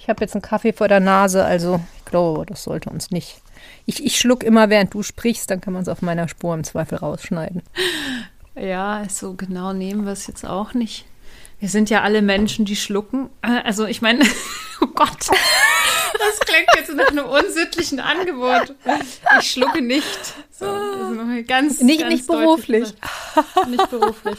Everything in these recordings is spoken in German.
Ich habe jetzt einen Kaffee vor der Nase, also ich glaube, das sollte uns nicht. Ich, ich schluck immer, während du sprichst, dann kann man es auf meiner Spur im Zweifel rausschneiden. Ja, so genau nehmen wir es jetzt auch nicht. Wir sind ja alle Menschen, die schlucken. Also ich meine, oh Gott, das klingt jetzt nach einem unsittlichen Angebot. Ich schlucke nicht. So, ganz, nicht, ganz nicht beruflich. Nicht beruflich.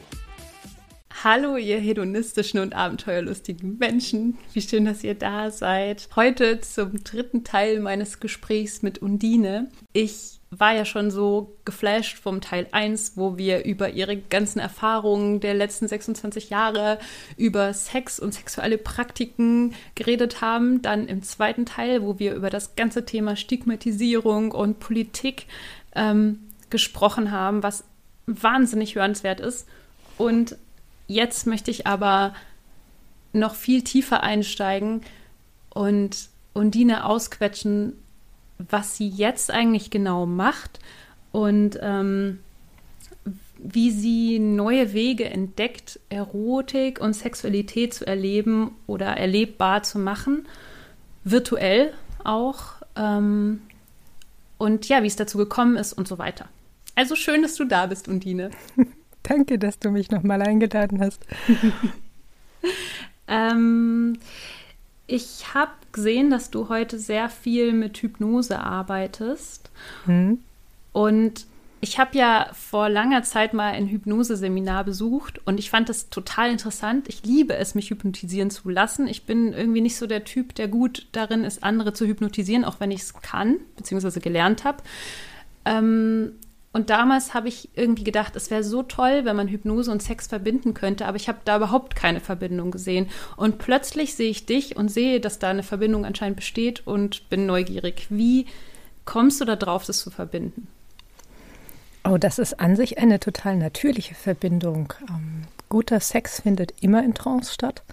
Hallo, ihr hedonistischen und abenteuerlustigen Menschen. Wie schön, dass ihr da seid. Heute zum dritten Teil meines Gesprächs mit Undine. Ich war ja schon so geflasht vom Teil 1, wo wir über ihre ganzen Erfahrungen der letzten 26 Jahre, über Sex und sexuelle Praktiken geredet haben. Dann im zweiten Teil, wo wir über das ganze Thema Stigmatisierung und Politik ähm, gesprochen haben, was wahnsinnig hörenswert ist. Und Jetzt möchte ich aber noch viel tiefer einsteigen und Undine ausquetschen, was sie jetzt eigentlich genau macht und ähm, wie sie neue Wege entdeckt, Erotik und Sexualität zu erleben oder erlebbar zu machen, virtuell auch. Ähm, und ja, wie es dazu gekommen ist und so weiter. Also schön, dass du da bist, Undine. Danke, dass du mich nochmal eingeladen hast. ähm, ich habe gesehen, dass du heute sehr viel mit Hypnose arbeitest. Hm. Und ich habe ja vor langer Zeit mal ein Hypnoseseminar besucht und ich fand das total interessant. Ich liebe es, mich hypnotisieren zu lassen. Ich bin irgendwie nicht so der Typ, der gut darin ist, andere zu hypnotisieren, auch wenn ich es kann, beziehungsweise gelernt habe. Ähm, und damals habe ich irgendwie gedacht, es wäre so toll, wenn man Hypnose und Sex verbinden könnte, aber ich habe da überhaupt keine Verbindung gesehen. Und plötzlich sehe ich dich und sehe, dass da eine Verbindung anscheinend besteht und bin neugierig. Wie kommst du da drauf, das zu verbinden? Oh, das ist an sich eine total natürliche Verbindung. Ähm, guter Sex findet immer in Trance statt.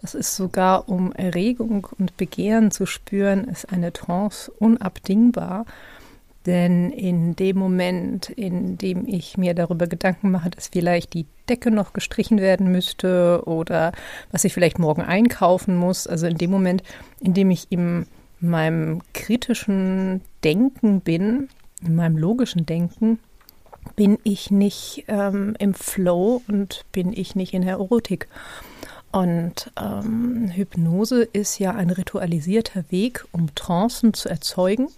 Das ist sogar, um Erregung und Begehren zu spüren, ist eine Trance unabdingbar. Denn in dem Moment, in dem ich mir darüber Gedanken mache, dass vielleicht die Decke noch gestrichen werden müsste oder was ich vielleicht morgen einkaufen muss, also in dem Moment, in dem ich in meinem kritischen Denken bin, in meinem logischen Denken, bin ich nicht ähm, im Flow und bin ich nicht in der Erotik. Und ähm, Hypnose ist ja ein ritualisierter Weg, um Trancen zu erzeugen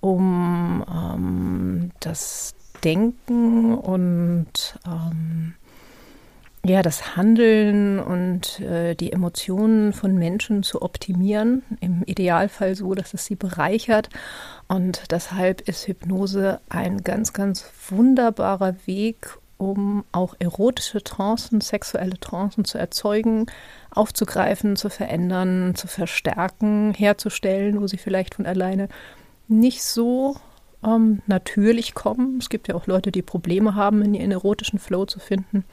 um ähm, das Denken und ähm, ja, das Handeln und äh, die Emotionen von Menschen zu optimieren. Im Idealfall so, dass es sie bereichert. Und deshalb ist Hypnose ein ganz, ganz wunderbarer Weg, um auch erotische Trancen, sexuelle Trancen zu erzeugen, aufzugreifen, zu verändern, zu verstärken, herzustellen, wo sie vielleicht von alleine nicht so ähm, natürlich kommen. Es gibt ja auch Leute, die Probleme haben, in ihren erotischen Flow zu finden.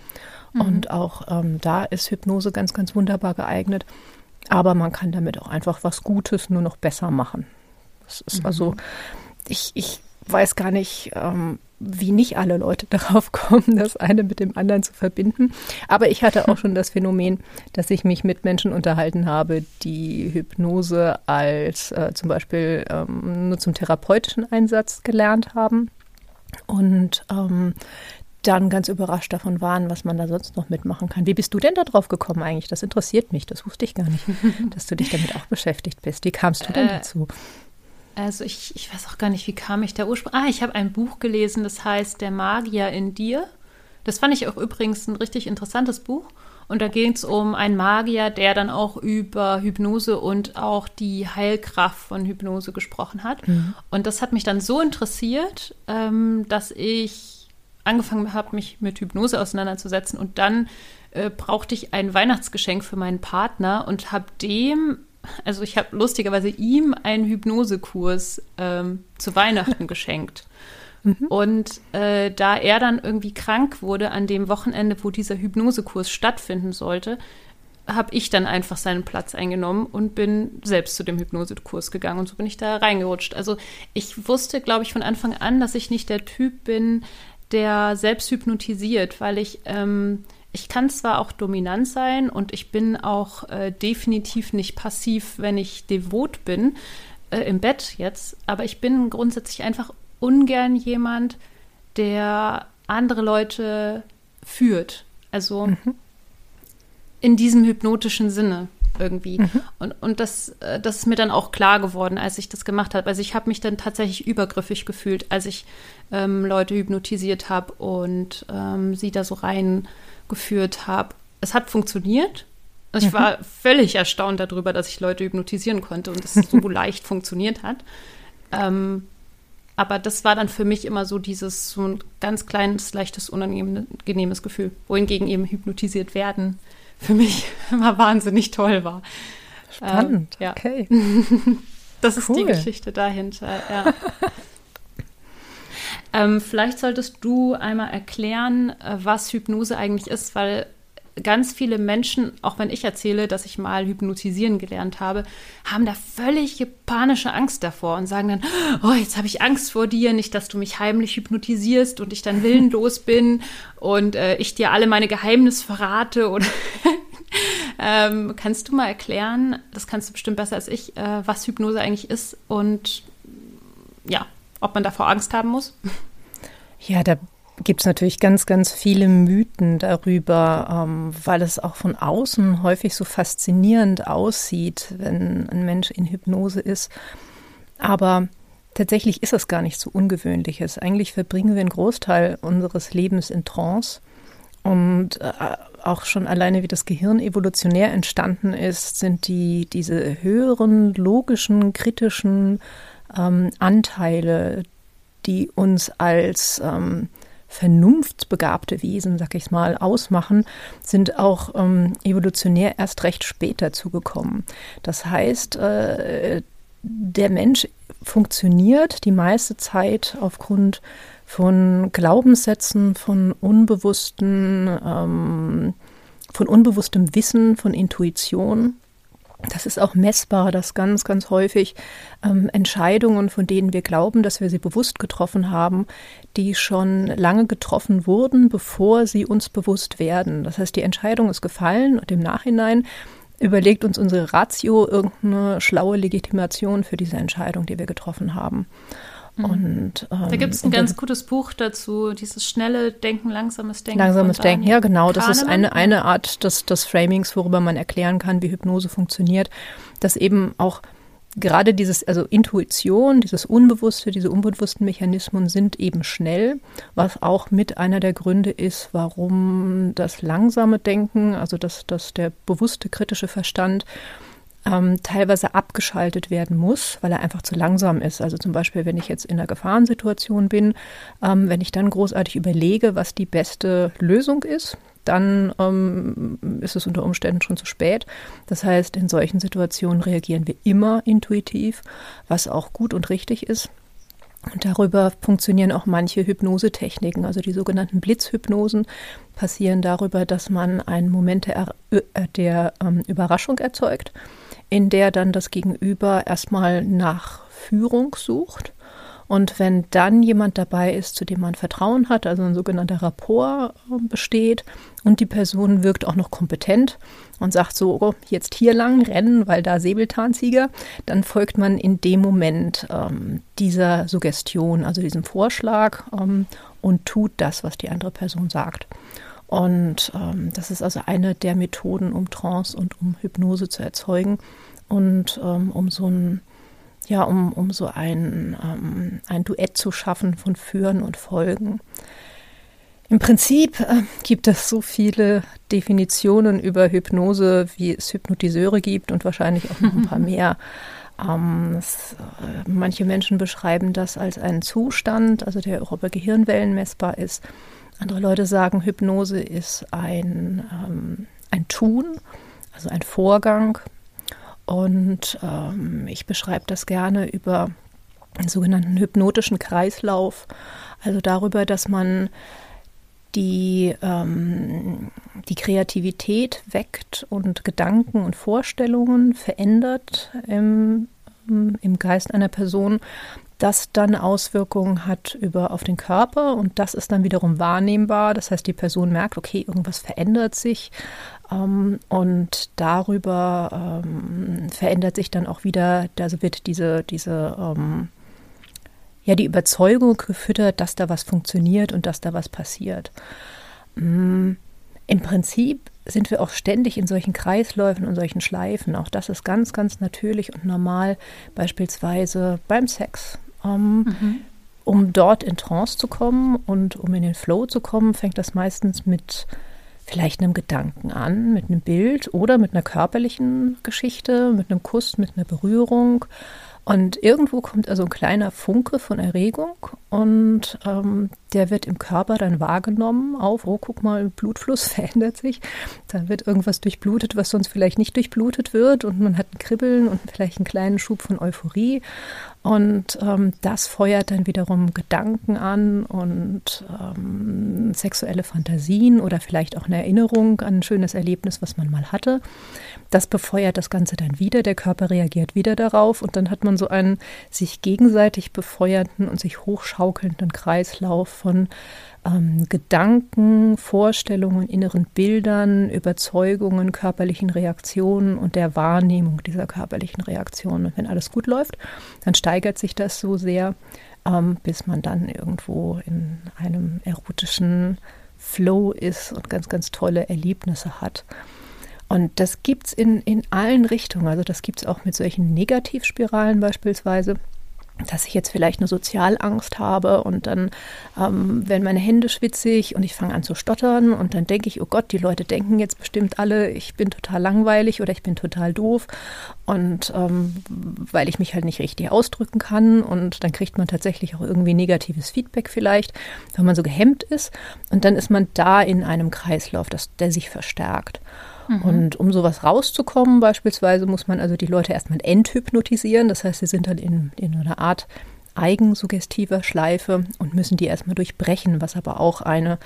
Mhm. Und auch ähm, da ist Hypnose ganz, ganz wunderbar geeignet. Aber man kann damit auch einfach was Gutes nur noch besser machen. Das ist mhm. also, ich, ich weiß gar nicht, ähm, wie nicht alle Leute darauf kommen, das eine mit dem anderen zu verbinden. Aber ich hatte auch schon das Phänomen, dass ich mich mit Menschen unterhalten habe, die Hypnose als äh, zum Beispiel ähm, nur zum therapeutischen Einsatz gelernt haben und ähm, dann ganz überrascht davon waren, was man da sonst noch mitmachen kann. Wie bist du denn da drauf gekommen eigentlich? Das interessiert mich, das wusste ich gar nicht, dass du dich damit auch beschäftigt bist. Wie kamst du denn äh, dazu? Also ich, ich weiß auch gar nicht, wie kam ich da ursprünglich. Ah, ich habe ein Buch gelesen, das heißt Der Magier in dir. Das fand ich auch übrigens ein richtig interessantes Buch. Und da ging es um einen Magier, der dann auch über Hypnose und auch die Heilkraft von Hypnose gesprochen hat. Mhm. Und das hat mich dann so interessiert, ähm, dass ich angefangen habe, mich mit Hypnose auseinanderzusetzen. Und dann äh, brauchte ich ein Weihnachtsgeschenk für meinen Partner und habe dem, also ich habe lustigerweise ihm einen Hypnosekurs ähm, zu Weihnachten geschenkt. Mhm. Und äh, da er dann irgendwie krank wurde an dem Wochenende, wo dieser Hypnosekurs stattfinden sollte, habe ich dann einfach seinen Platz eingenommen und bin selbst zu dem Hypnosekurs gegangen und so bin ich da reingerutscht. Also ich wusste, glaube ich, von Anfang an, dass ich nicht der Typ bin, der selbst hypnotisiert, weil ich ähm, ich kann zwar auch dominant sein und ich bin auch äh, definitiv nicht passiv, wenn ich devot bin äh, im Bett jetzt, aber ich bin grundsätzlich einfach ungern jemand, der andere Leute führt. Also mhm. in diesem hypnotischen Sinne irgendwie. Mhm. Und, und das, äh, das ist mir dann auch klar geworden, als ich das gemacht habe. Also ich habe mich dann tatsächlich übergriffig gefühlt, als ich ähm, Leute hypnotisiert habe und ähm, sie da so reingeführt habe. Es hat funktioniert. Also ich mhm. war völlig erstaunt darüber, dass ich Leute hypnotisieren konnte und es so leicht funktioniert hat. Ähm, aber das war dann für mich immer so dieses so ein ganz kleines, leichtes, unangenehmes Gefühl. Wohingegen eben hypnotisiert werden für mich immer wahnsinnig toll war. Spannend, ähm, ja. okay. das ist die Geschichte dahinter, ja. Ähm, vielleicht solltest du einmal erklären, äh, was Hypnose eigentlich ist, weil ganz viele Menschen, auch wenn ich erzähle, dass ich mal hypnotisieren gelernt habe, haben da völlig panische Angst davor und sagen dann, oh, jetzt habe ich Angst vor dir, nicht, dass du mich heimlich hypnotisierst und ich dann willenlos bin und äh, ich dir alle meine Geheimnisse verrate oder ähm, kannst du mal erklären, das kannst du bestimmt besser als ich, äh, was Hypnose eigentlich ist und ja, ob man davor Angst haben muss? Ja, da gibt es natürlich ganz, ganz viele Mythen darüber, ähm, weil es auch von außen häufig so faszinierend aussieht, wenn ein Mensch in Hypnose ist. Aber tatsächlich ist es gar nicht so ungewöhnliches. Eigentlich verbringen wir einen Großteil unseres Lebens in Trance. Und äh, auch schon alleine, wie das Gehirn evolutionär entstanden ist, sind die, diese höheren, logischen, kritischen ähm, Anteile, die uns als ähm, vernunftsbegabte Wesen, sag ich mal, ausmachen, sind auch ähm, evolutionär erst recht spät dazugekommen. Das heißt, äh, der Mensch funktioniert die meiste Zeit aufgrund von Glaubenssätzen, von unbewussten, ähm, von unbewusstem Wissen, von Intuition das ist auch messbar, dass ganz, ganz häufig ähm, Entscheidungen, von denen wir glauben, dass wir sie bewusst getroffen haben, die schon lange getroffen wurden, bevor sie uns bewusst werden. Das heißt, die Entscheidung ist gefallen und im Nachhinein überlegt uns unsere Ratio irgendeine schlaue Legitimation für diese Entscheidung, die wir getroffen haben. Mhm. Und, ähm, da gibt es ein ganz gutes Buch dazu, dieses schnelle Denken, langsames Denken. Langsames Denken, ja genau. Das ist eine, eine Art des, des Framings, worüber man erklären kann, wie Hypnose funktioniert, dass eben auch gerade dieses, also Intuition, dieses Unbewusste, diese unbewussten Mechanismen sind eben schnell, was auch mit einer der Gründe ist, warum das langsame Denken, also das, das der bewusste kritische Verstand ähm, teilweise abgeschaltet werden muss, weil er einfach zu langsam ist. Also zum Beispiel, wenn ich jetzt in einer Gefahrensituation bin, ähm, wenn ich dann großartig überlege, was die beste Lösung ist, dann ähm, ist es unter Umständen schon zu spät. Das heißt, in solchen Situationen reagieren wir immer intuitiv, was auch gut und richtig ist. Und darüber funktionieren auch manche Hypnosetechniken, also die sogenannten Blitzhypnosen passieren darüber, dass man einen Moment der, äh, der ähm, Überraschung erzeugt in der dann das Gegenüber erstmal nach Führung sucht. Und wenn dann jemand dabei ist, zu dem man Vertrauen hat, also ein sogenannter Rapport äh, besteht und die Person wirkt auch noch kompetent und sagt so, oh, jetzt hier lang rennen, weil da Säbelzahntiger, dann folgt man in dem Moment ähm, dieser Suggestion, also diesem Vorschlag ähm, und tut das, was die andere Person sagt. Und ähm, das ist also eine der Methoden, um Trance und um Hypnose zu erzeugen und ähm, um so ein ja, um, um so ein, ähm, ein Duett zu schaffen von Führen und Folgen. Im Prinzip äh, gibt es so viele Definitionen über Hypnose, wie es Hypnotiseure gibt und wahrscheinlich auch noch ein paar mehr. Ähm, es, äh, manche Menschen beschreiben das als einen Zustand, also der auch über Gehirnwellen messbar ist. Andere Leute sagen, Hypnose ist ein, ähm, ein Tun, also ein Vorgang. Und ähm, ich beschreibe das gerne über einen sogenannten hypnotischen Kreislauf, also darüber, dass man die, ähm, die Kreativität weckt und Gedanken und Vorstellungen verändert im, im Geist einer Person, das dann Auswirkungen hat über auf den Körper und das ist dann wiederum wahrnehmbar. Das heißt, die Person merkt, okay, irgendwas verändert sich ähm, und darüber ähm, verändert sich dann auch wieder, also wird diese, diese ähm, ja die Überzeugung gefüttert, dass da was funktioniert und dass da was passiert. Mm, Im Prinzip sind wir auch ständig in solchen Kreisläufen und solchen Schleifen. Auch das ist ganz, ganz natürlich und normal, beispielsweise beim Sex. Ähm, mhm. Um dort in Trance zu kommen und um in den Flow zu kommen, fängt das meistens mit vielleicht einem Gedanken an, mit einem Bild oder mit einer körperlichen Geschichte, mit einem Kuss, mit einer Berührung. Und irgendwo kommt also ein kleiner Funke von Erregung und ähm, der wird im Körper dann wahrgenommen auf, oh, guck mal, Blutfluss verändert sich. Da wird irgendwas durchblutet, was sonst vielleicht nicht durchblutet wird und man hat ein Kribbeln und vielleicht einen kleinen Schub von Euphorie. Und ähm, das feuert dann wiederum Gedanken an und ähm, sexuelle Fantasien oder vielleicht auch eine Erinnerung an ein schönes Erlebnis, was man mal hatte. Das befeuert das Ganze dann wieder, der Körper reagiert wieder darauf und dann hat man so einen sich gegenseitig befeuernden und sich hochschaukelnden Kreislauf von ähm, Gedanken, Vorstellungen, inneren Bildern, Überzeugungen, körperlichen Reaktionen und der Wahrnehmung dieser körperlichen Reaktionen. Und wenn alles gut läuft, dann steigert sich das so sehr, ähm, bis man dann irgendwo in einem erotischen Flow ist und ganz, ganz tolle Erlebnisse hat. Und das gibt es in, in allen Richtungen. Also das gibt es auch mit solchen Negativspiralen beispielsweise dass ich jetzt vielleicht eine Sozialangst habe und dann ähm, werden meine Hände schwitzig und ich fange an zu stottern und dann denke ich, oh Gott, die Leute denken jetzt bestimmt alle, ich bin total langweilig oder ich bin total doof und ähm, weil ich mich halt nicht richtig ausdrücken kann und dann kriegt man tatsächlich auch irgendwie negatives Feedback vielleicht, wenn man so gehemmt ist und dann ist man da in einem Kreislauf, das, der sich verstärkt. Mhm. Und um sowas rauszukommen, beispielsweise, muss man also die Leute erstmal enthypnotisieren. Das heißt, sie sind dann in, in einer Art eigensuggestiver Schleife und müssen die erstmal durchbrechen, was aber auch eine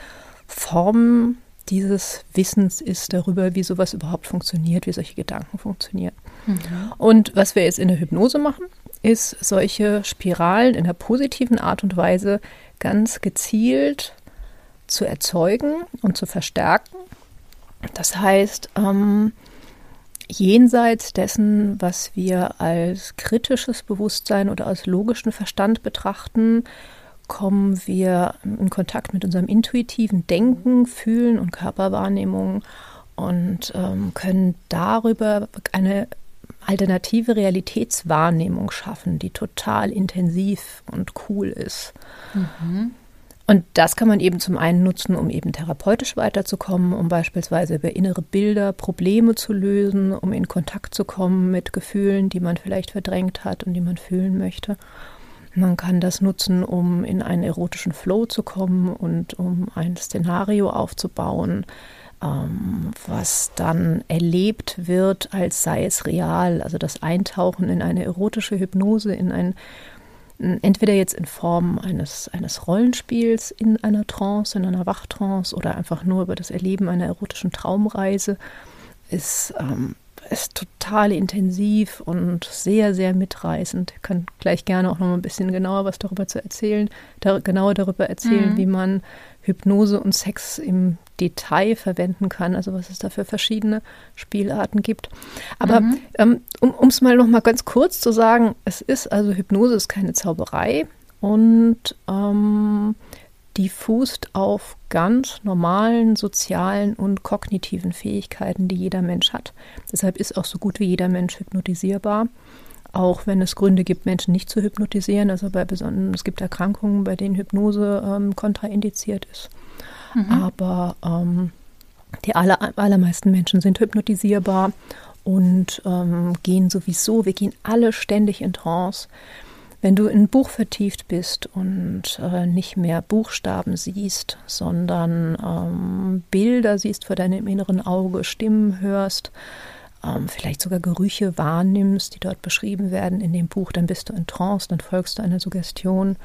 Form dieses Wissens ist darüber, wie sowas überhaupt funktioniert, wie solche Gedanken funktionieren. Mhm. Und was wir jetzt in der Hypnose machen, ist solche Spiralen in der positiven Art und Weise ganz gezielt zu erzeugen und zu verstärken das heißt, ähm, jenseits dessen, was wir als kritisches Bewusstsein oder als logischen Verstand betrachten, kommen wir in Kontakt mit unserem intuitiven Denken, Fühlen und Körperwahrnehmung und ähm, können darüber eine alternative Realitätswahrnehmung schaffen, die total intensiv und cool ist. Mhm. Und das kann man eben zum einen nutzen, um eben therapeutisch weiterzukommen, um beispielsweise über innere Bilder Probleme zu lösen, um in Kontakt zu kommen mit Gefühlen, die man vielleicht verdrängt hat und die man fühlen möchte. Man kann das nutzen, um in einen erotischen Flow zu kommen und um ein Szenario aufzubauen, ähm, was dann erlebt wird, als sei es real. Also das Eintauchen in eine erotische Hypnose, in ein entweder jetzt in Form eines, eines Rollenspiels in einer Trance, in einer Wachtrance oder einfach nur über das Erleben einer erotischen Traumreise, ist, ähm, ist total intensiv und sehr, sehr mitreißend. Ich kann gleich gerne auch noch mal ein bisschen genauer was darüber zu erzählen, da, genauer darüber erzählen, mhm. wie man Hypnose und Sex im Detail verwenden kann, also was es da für verschiedene Spielarten gibt. Aber mhm. ähm, um es mal noch mal ganz kurz zu sagen, es ist also Hypnose ist keine Zauberei und ähm, die fußt auf ganz normalen sozialen und kognitiven Fähigkeiten, die jeder Mensch hat. Deshalb ist auch so gut wie jeder Mensch hypnotisierbar auch wenn es Gründe gibt, Menschen nicht zu hypnotisieren. Also bei besonderen, es gibt Erkrankungen, bei denen Hypnose ähm, kontraindiziert ist. Mhm. Aber ähm, die aller, allermeisten Menschen sind hypnotisierbar und ähm, gehen sowieso, wir gehen alle ständig in Trance. Wenn du in ein Buch vertieft bist und äh, nicht mehr Buchstaben siehst, sondern ähm, Bilder siehst vor deinem inneren Auge, Stimmen hörst, ähm, vielleicht sogar Gerüche wahrnimmst, die dort beschrieben werden in dem Buch, dann bist du in Trance, dann folgst du einer Suggestion.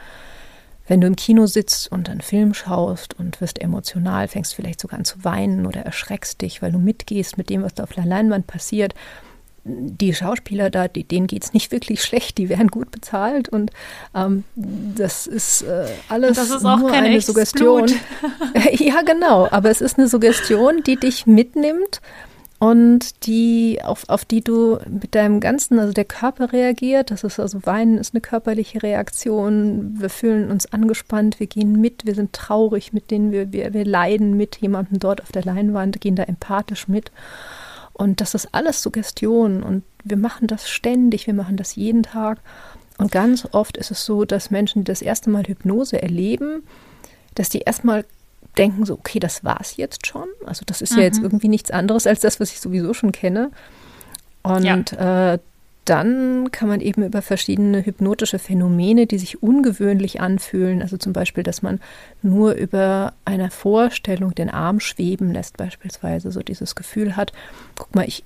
Wenn du im Kino sitzt und einen Film schaust und wirst emotional, fängst vielleicht sogar an zu weinen oder erschreckst dich, weil du mitgehst mit dem, was da auf der Leinwand passiert, die Schauspieler da, die, denen geht es nicht wirklich schlecht, die werden gut bezahlt und ähm, das ist äh, alles das ist nur eine Suggestion. ja, genau, aber es ist eine Suggestion, die dich mitnimmt und die, auf, auf die du mit deinem ganzen, also der Körper reagiert. Das ist also Weinen ist eine körperliche Reaktion. Wir fühlen uns angespannt, wir gehen mit, wir sind traurig mit denen, wir, wir, wir leiden mit jemandem dort auf der Leinwand, gehen da empathisch mit. Und das ist alles Suggestion und wir machen das ständig, wir machen das jeden Tag. Und ganz oft ist es so, dass Menschen, die das erste Mal Hypnose erleben, dass die erstmal denken so, okay, das war's jetzt schon. Also das ist mhm. ja jetzt mhm. irgendwie nichts anderes als das, was ich sowieso schon kenne. Und ja. äh, dann kann man eben über verschiedene hypnotische Phänomene, die sich ungewöhnlich anfühlen, also zum Beispiel, dass man nur über eine Vorstellung den Arm schweben lässt, beispielsweise, so dieses Gefühl hat, guck mal, ich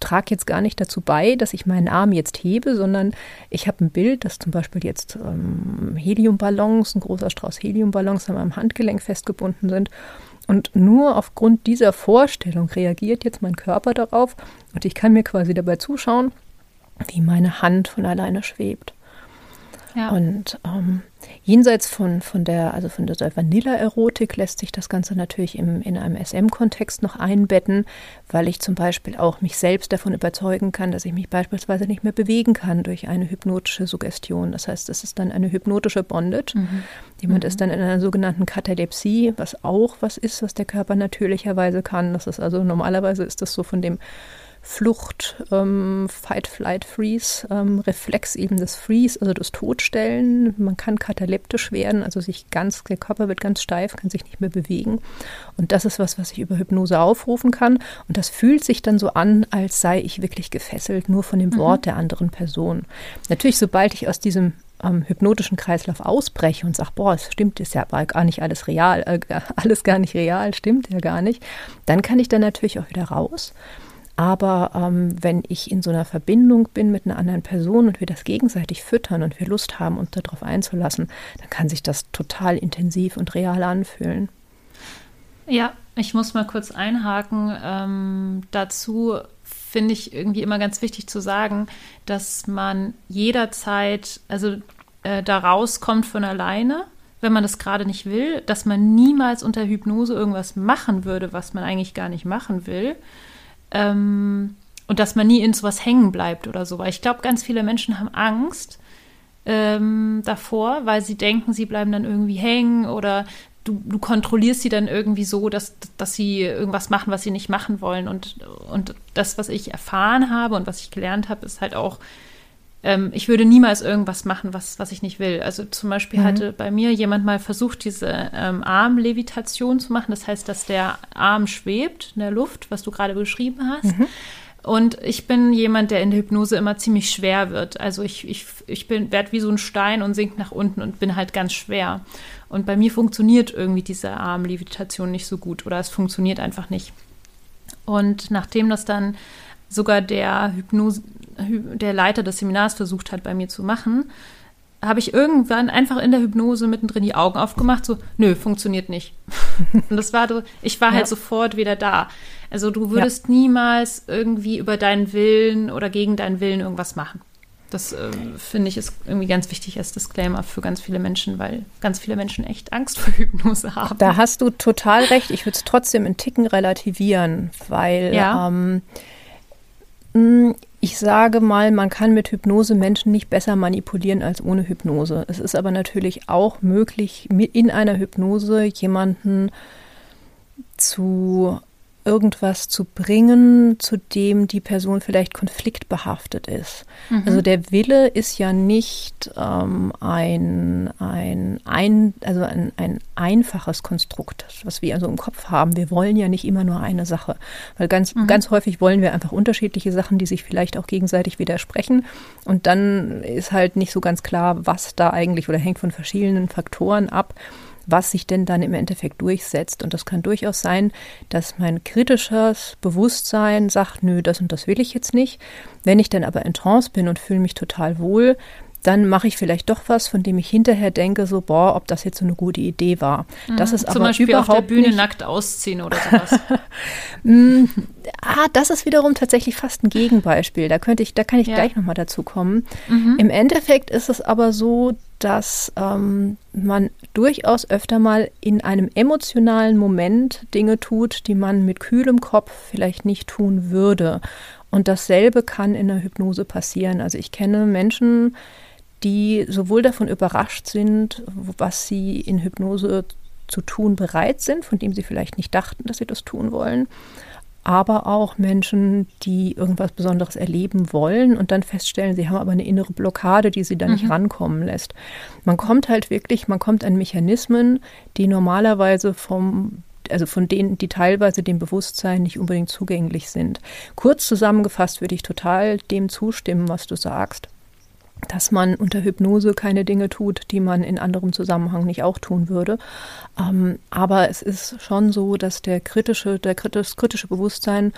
trage jetzt gar nicht dazu bei, dass ich meinen Arm jetzt hebe, sondern ich habe ein Bild, das zum Beispiel jetzt ähm, Heliumballons, ein großer Strauß Heliumballons an meinem Handgelenk festgebunden sind. Und nur aufgrund dieser Vorstellung reagiert jetzt mein Körper darauf und ich kann mir quasi dabei zuschauen, wie meine Hand von alleine schwebt. Ja. Und ähm, jenseits von, von der, also von der Vanilla-Erotik lässt sich das Ganze natürlich im, in einem SM-Kontext noch einbetten, weil ich zum Beispiel auch mich selbst davon überzeugen kann, dass ich mich beispielsweise nicht mehr bewegen kann durch eine hypnotische Suggestion. Das heißt, das ist dann eine hypnotische Bondage. Mhm. Jemand mhm. ist dann in einer sogenannten Katalepsie, was auch was ist, was der Körper natürlicherweise kann. Das ist also normalerweise ist das so von dem Flucht, ähm, Fight, Flight, Freeze, ähm, Reflex eben des Freeze, also das Todstellen. Man kann kataleptisch werden, also sich ganz, der Körper wird ganz steif, kann sich nicht mehr bewegen. Und das ist was, was ich über Hypnose aufrufen kann. Und das fühlt sich dann so an, als sei ich wirklich gefesselt, nur von dem mhm. Wort der anderen Person. Natürlich, sobald ich aus diesem ähm, hypnotischen Kreislauf ausbreche und sage, boah, es stimmt, ist ja gar nicht alles real, äh, alles gar nicht real, stimmt ja gar nicht, dann kann ich dann natürlich auch wieder raus. Aber ähm, wenn ich in so einer Verbindung bin mit einer anderen Person und wir das gegenseitig füttern und wir Lust haben, uns darauf einzulassen, dann kann sich das total intensiv und real anfühlen. Ja, ich muss mal kurz einhaken. Ähm, dazu finde ich irgendwie immer ganz wichtig zu sagen, dass man jederzeit, also äh, da rauskommt von alleine, wenn man das gerade nicht will, dass man niemals unter Hypnose irgendwas machen würde, was man eigentlich gar nicht machen will. Ähm, und dass man nie in sowas hängen bleibt oder so. Weil ich glaube, ganz viele Menschen haben Angst ähm, davor, weil sie denken, sie bleiben dann irgendwie hängen oder du, du kontrollierst sie dann irgendwie so, dass, dass sie irgendwas machen, was sie nicht machen wollen. Und, und das, was ich erfahren habe und was ich gelernt habe, ist halt auch, ähm, ich würde niemals irgendwas machen, was, was ich nicht will. Also zum Beispiel mhm. hatte bei mir jemand mal versucht, diese ähm, Armlevitation zu machen. Das heißt, dass der Arm schwebt in der Luft, was du gerade beschrieben hast. Mhm. Und ich bin jemand, der in der Hypnose immer ziemlich schwer wird. Also ich, ich, ich werde wie so ein Stein und sink nach unten und bin halt ganz schwer. Und bei mir funktioniert irgendwie diese Armlevitation nicht so gut oder es funktioniert einfach nicht. Und nachdem das dann sogar der Hypnose, der Leiter des Seminars versucht hat, bei mir zu machen, habe ich irgendwann einfach in der Hypnose mittendrin die Augen aufgemacht, so, nö, funktioniert nicht. Und das war so, ich war halt ja. halt sofort wieder da. Also du würdest ja. niemals irgendwie über deinen Willen oder gegen deinen Willen irgendwas machen. Das äh, finde ich ist irgendwie ganz wichtig als Disclaimer für ganz viele Menschen, weil ganz viele Menschen echt Angst vor Hypnose haben. Da hast du total recht. Ich würde es trotzdem in Ticken relativieren, weil ja. ähm, hm, ich sage mal, man kann mit Hypnose Menschen nicht besser manipulieren als ohne Hypnose. Es ist aber natürlich auch möglich, in einer Hypnose jemanden zu irgendwas zu bringen, zu dem die Person vielleicht konfliktbehaftet ist. Mhm. Also der Wille ist ja nicht ähm, ein, ein, ein, also ein, ein einfaches Konstrukt, was wir also im Kopf haben. Wir wollen ja nicht immer nur eine Sache, weil ganz, mhm. ganz häufig wollen wir einfach unterschiedliche Sachen, die sich vielleicht auch gegenseitig widersprechen. Und dann ist halt nicht so ganz klar, was da eigentlich oder hängt von verschiedenen Faktoren ab was sich denn dann im Endeffekt durchsetzt. Und das kann durchaus sein, dass mein kritisches Bewusstsein sagt, nö, das und das will ich jetzt nicht. Wenn ich dann aber in Trance bin und fühle mich total wohl, dann mache ich vielleicht doch was, von dem ich hinterher denke, so, boah, ob das jetzt so eine gute Idee war. Das ist Zum aber Beispiel überhaupt auf der Bühne nicht, nackt ausziehen oder sowas. Mm, ah, das ist wiederum tatsächlich fast ein Gegenbeispiel. Da könnte ich, da kann ich Ja. gleich nochmal dazu kommen. Mhm. Im Endeffekt ist es aber so, dass ähm, man durchaus öfter mal in einem emotionalen Moment Dinge tut, die man mit kühlem Kopf vielleicht nicht tun würde. Und dasselbe kann in der Hypnose passieren. Also ich kenne Menschen, die sowohl davon überrascht sind, was sie in Hypnose zu tun bereit sind, von dem sie vielleicht nicht dachten, dass sie das tun wollen, aber auch Menschen, die irgendwas Besonderes erleben wollen und dann feststellen, sie haben aber eine innere Blockade, die sie da nicht rankommen lässt. Man kommt halt wirklich, man kommt an Mechanismen, die normalerweise vom also von denen, die teilweise dem Bewusstsein nicht unbedingt zugänglich sind. Kurz zusammengefasst würde ich total dem zustimmen, was du sagst dass man unter Hypnose keine Dinge tut, die man in anderem Zusammenhang nicht auch tun würde. Ähm, aber es ist schon so, dass der kritische, der kritis, kritische Bewusstsein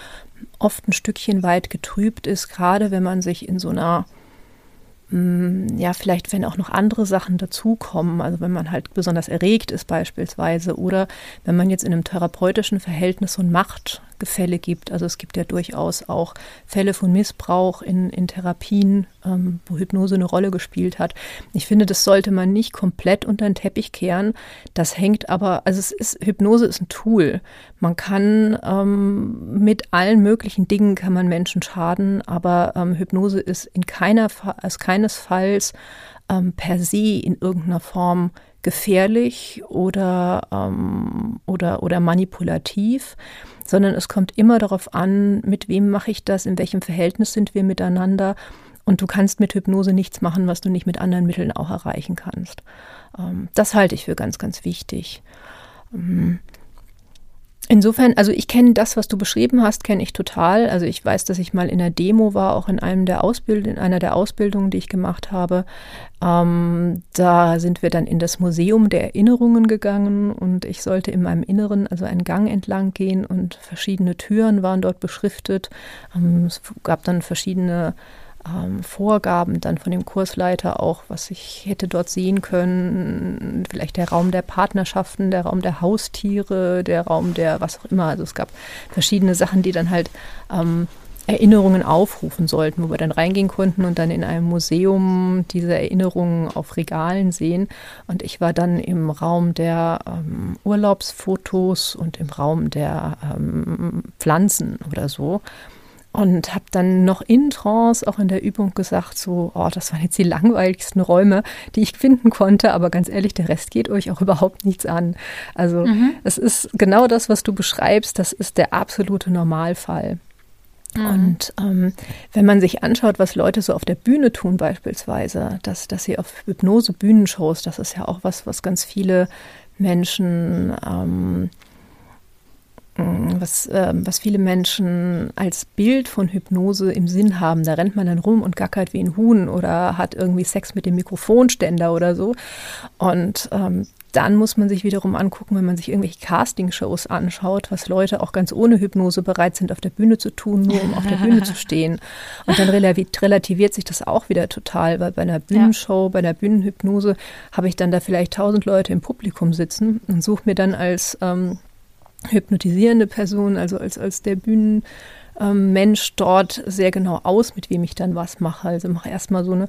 oft ein Stückchen weit getrübt ist, gerade wenn man sich in so einer mm, ja, vielleicht wenn auch noch andere Sachen dazukommen, also wenn man halt besonders erregt ist beispielsweise oder wenn man jetzt in einem therapeutischen Verhältnis so ein Machtgefälle gibt. Also es gibt ja durchaus auch Fälle von Missbrauch in, in Therapien, ähm, wo Hypnose eine Rolle gespielt hat. Ich finde, das sollte man nicht komplett unter den Teppich kehren. Das hängt aber, also es ist, Hypnose ist ein Tool. Man kann ähm, mit allen möglichen Dingen kann man Menschen schaden, aber ähm, Hypnose ist in keiner, ist keinesfalls ähm, per se in irgendeiner Form gefährlich oder, ähm, oder, oder manipulativ, sondern es kommt immer darauf an, mit wem mache ich das, in welchem Verhältnis sind wir miteinander. Und du kannst mit Hypnose nichts machen, was du nicht mit anderen Mitteln auch erreichen kannst. Ähm, das halte ich für ganz, ganz wichtig. Insofern, also ich kenne das, was du beschrieben hast, kenne ich total. Also ich weiß, dass ich mal in der Demo war, auch in einem der Ausbild in einer der Ausbildungen, die ich gemacht habe. Ähm, da sind wir dann in das Museum der Erinnerungen gegangen und ich sollte in meinem Inneren also einen Gang entlang gehen und verschiedene Türen waren dort beschriftet. Ähm, es gab dann verschiedene ähm, Vorgaben dann von dem Kursleiter auch, was ich hätte dort sehen können. Vielleicht der Raum der Partnerschaften, der Raum der Haustiere, der Raum der was auch immer. Also es gab verschiedene Sachen, die dann halt ähm, Erinnerungen aufrufen sollten, wo wir dann reingehen konnten und dann in einem Museum diese Erinnerungen auf Regalen sehen. Und ich war dann im Raum der ähm, Urlaubsfotos und im Raum der ähm, Pflanzen oder so und habe dann noch in Trance auch in der Übung gesagt, so, oh, das waren jetzt die langweiligsten Räume, die ich finden konnte, aber ganz ehrlich, der Rest geht euch auch überhaupt nichts an. Also es ist genau das, was du beschreibst, das ist der absolute Normalfall. Und ähm, wenn man sich anschaut, was Leute so auf der Bühne tun beispielsweise, dass, dass sie auf Hypnose-Bühnenshows, das ist ja auch was, was ganz viele Menschen ähm, was, äh, was viele Menschen als Bild von Hypnose im Sinn haben. Da rennt man dann rum und gackert wie ein Huhn oder hat irgendwie Sex mit dem Mikrofonständer oder so. Und ähm, dann muss man sich wiederum angucken, wenn man sich irgendwelche Castingshows anschaut, was Leute auch ganz ohne Hypnose bereit sind, auf der Bühne zu tun, nur um auf der Bühne zu stehen. Und dann relativ- relativiert sich das auch wieder total, weil bei einer Bühnenshow, bei einer Bühnenhypnose habe ich dann da vielleicht tausend Leute im Publikum sitzen und suche mir dann als ähm, hypnotisierende Person, also als, als der Bühnen, ähm, Mensch dort sehr genau aus, mit wem ich dann was mache. Also mache erstmal so eine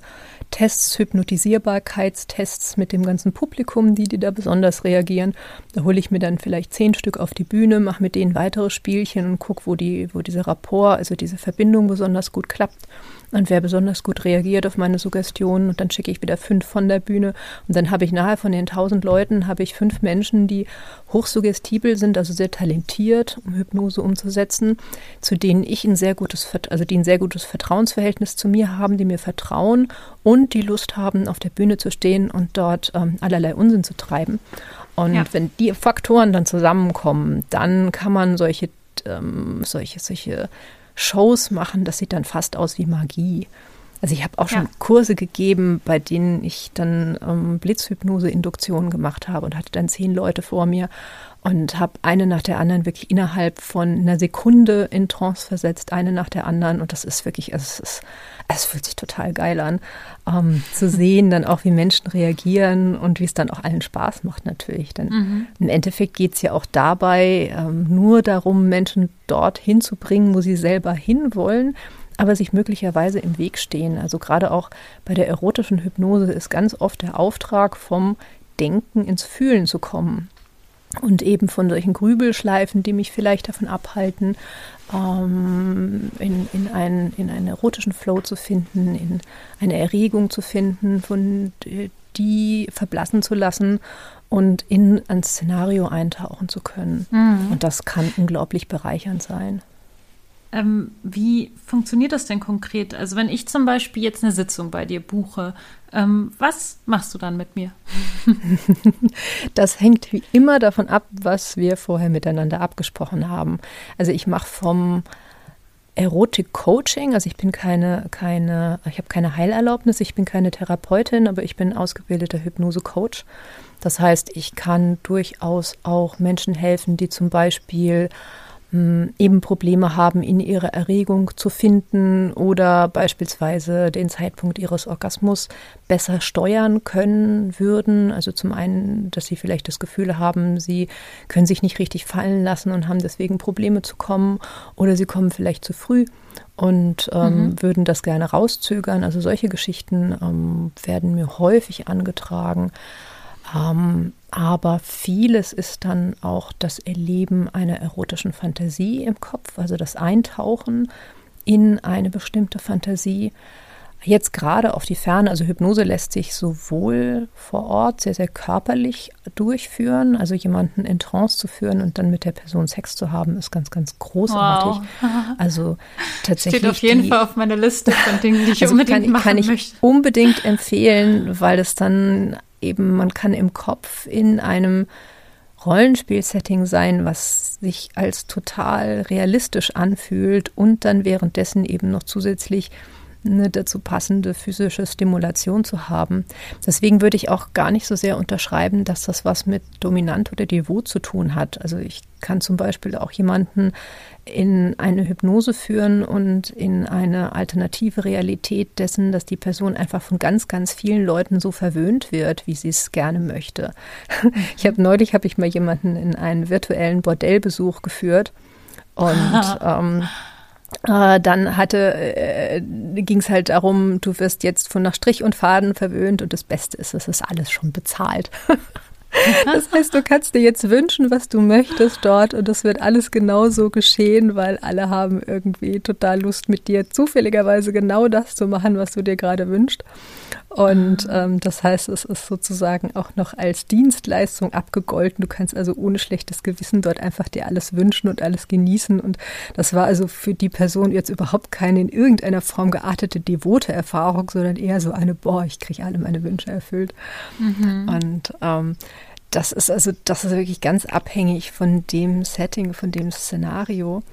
Tests, Hypnotisierbarkeitstests mit dem ganzen Publikum, die, die da besonders reagieren. Da hole ich mir dann vielleicht zehn Stück auf die Bühne, mache mit denen weitere Spielchen und gucke, wo, die, wo dieser Rapport, also diese Verbindung besonders gut klappt und wer besonders gut reagiert auf meine Suggestionen und dann schicke ich wieder fünf von der Bühne und dann habe ich nachher von den tausend Leuten habe ich fünf Menschen, die hochsuggestibel sind, also sehr talentiert, um Hypnose umzusetzen, zu denen ich ein sehr gutes, also die ein sehr gutes Vertrauensverhältnis zu mir haben, die mir vertrauen und die Lust haben, auf der Bühne zu stehen und dort ähm, allerlei Unsinn zu treiben. Und ja. wenn die Faktoren dann zusammenkommen, dann kann man solche, ähm, solche, solche Shows machen, das sieht dann fast aus wie Magie. Also ich habe auch schon ja. Kurse gegeben, bei denen ich dann ähm, Blitzhypnose-Induktionen gemacht habe und hatte dann zehn Leute vor mir und habe eine nach der anderen wirklich innerhalb von einer Sekunde in Trance versetzt, eine nach der anderen. Und das ist wirklich, also es, ist, es fühlt sich total geil an, ähm, zu sehen dann auch, wie Menschen reagieren und wie es dann auch allen Spaß macht natürlich. Denn mhm. im Endeffekt geht es ja auch dabei ähm, nur darum, Menschen dorthin zu bringen, wo sie selber hinwollen aber sich möglicherweise im Weg stehen. Also gerade auch bei der erotischen Hypnose ist ganz oft der Auftrag, vom Denken ins Fühlen zu kommen. Und eben von solchen Grübelschleifen, die mich vielleicht davon abhalten, ähm, in, in, einen, in einen erotischen Flow zu finden, in eine Erregung zu finden, von die verblassen zu lassen und in ein Szenario eintauchen zu können. Mhm. Und das kann unglaublich bereichernd sein. Ähm, wie funktioniert das denn konkret? Also wenn ich zum Beispiel jetzt eine Sitzung bei dir buche, ähm, was machst du dann mit mir? das hängt wie immer davon ab, was wir vorher miteinander abgesprochen haben. Also ich mache vom Erotik-Coaching, also ich bin keine, keine, ich habe keine Heilerlaubnis, ich bin keine Therapeutin, aber ich bin ausgebildeter Hypnose-Coach. Das heißt, ich kann durchaus auch Menschen helfen, die zum Beispiel eben Probleme haben, in ihre Erregung zu finden oder beispielsweise den Zeitpunkt ihres Orgasmus besser steuern können würden. Also zum einen, dass sie vielleicht das Gefühl haben, sie können sich nicht richtig fallen lassen und haben deswegen Probleme zu kommen oder sie kommen vielleicht zu früh und ähm, mhm. würden das gerne rauszögern. Also solche Geschichten ähm, werden mir häufig angetragen. Ähm, aber vieles ist dann auch das Erleben einer erotischen Fantasie im Kopf, also das Eintauchen in eine bestimmte Fantasie. Jetzt gerade auf die Ferne, also Hypnose lässt sich sowohl vor Ort sehr, sehr körperlich durchführen, also jemanden in Trance zu führen und dann mit der Person Sex zu haben, ist ganz, ganz großartig. Wow. Also tatsächlich. Steht auf jeden die, Fall auf meiner Liste von Dingen, die ich also unbedingt kann, machen kann ich möchte. unbedingt empfehlen, weil es dann eben, man kann im Kopf in einem Rollenspielsetting sein, was sich als total realistisch anfühlt und dann währenddessen eben noch zusätzlich eine dazu passende physische Stimulation zu haben. Deswegen würde ich auch gar nicht so sehr unterschreiben, dass das was mit Dominant oder Devot zu tun hat. Also ich kann zum Beispiel auch jemanden in eine Hypnose führen und in eine alternative Realität dessen, dass die Person einfach von ganz, ganz vielen Leuten so verwöhnt wird, wie sie es gerne möchte. Ich habe neulich habe ich mal jemanden in einen virtuellen Bordellbesuch geführt und ähm, äh, dann hatte, äh, ging es halt darum, du wirst jetzt von nach Strich und Faden verwöhnt und das Beste ist, es ist alles schon bezahlt. Das heißt, du kannst dir jetzt wünschen, was du möchtest dort und es wird alles genauso geschehen, weil alle haben irgendwie total Lust mit dir zufälligerweise genau das zu machen, was du dir gerade wünschst. Und ähm, das heißt, es ist sozusagen auch noch als Dienstleistung abgegolten. Du kannst also ohne schlechtes Gewissen dort einfach dir alles wünschen und alles genießen. Und das war also für die Person jetzt überhaupt keine in irgendeiner Form geartete, devote Erfahrung, sondern eher so eine, boah, ich kriege alle meine Wünsche erfüllt. Mhm. Und ähm, das ist also, das ist wirklich ganz abhängig von dem Setting, von dem Szenario.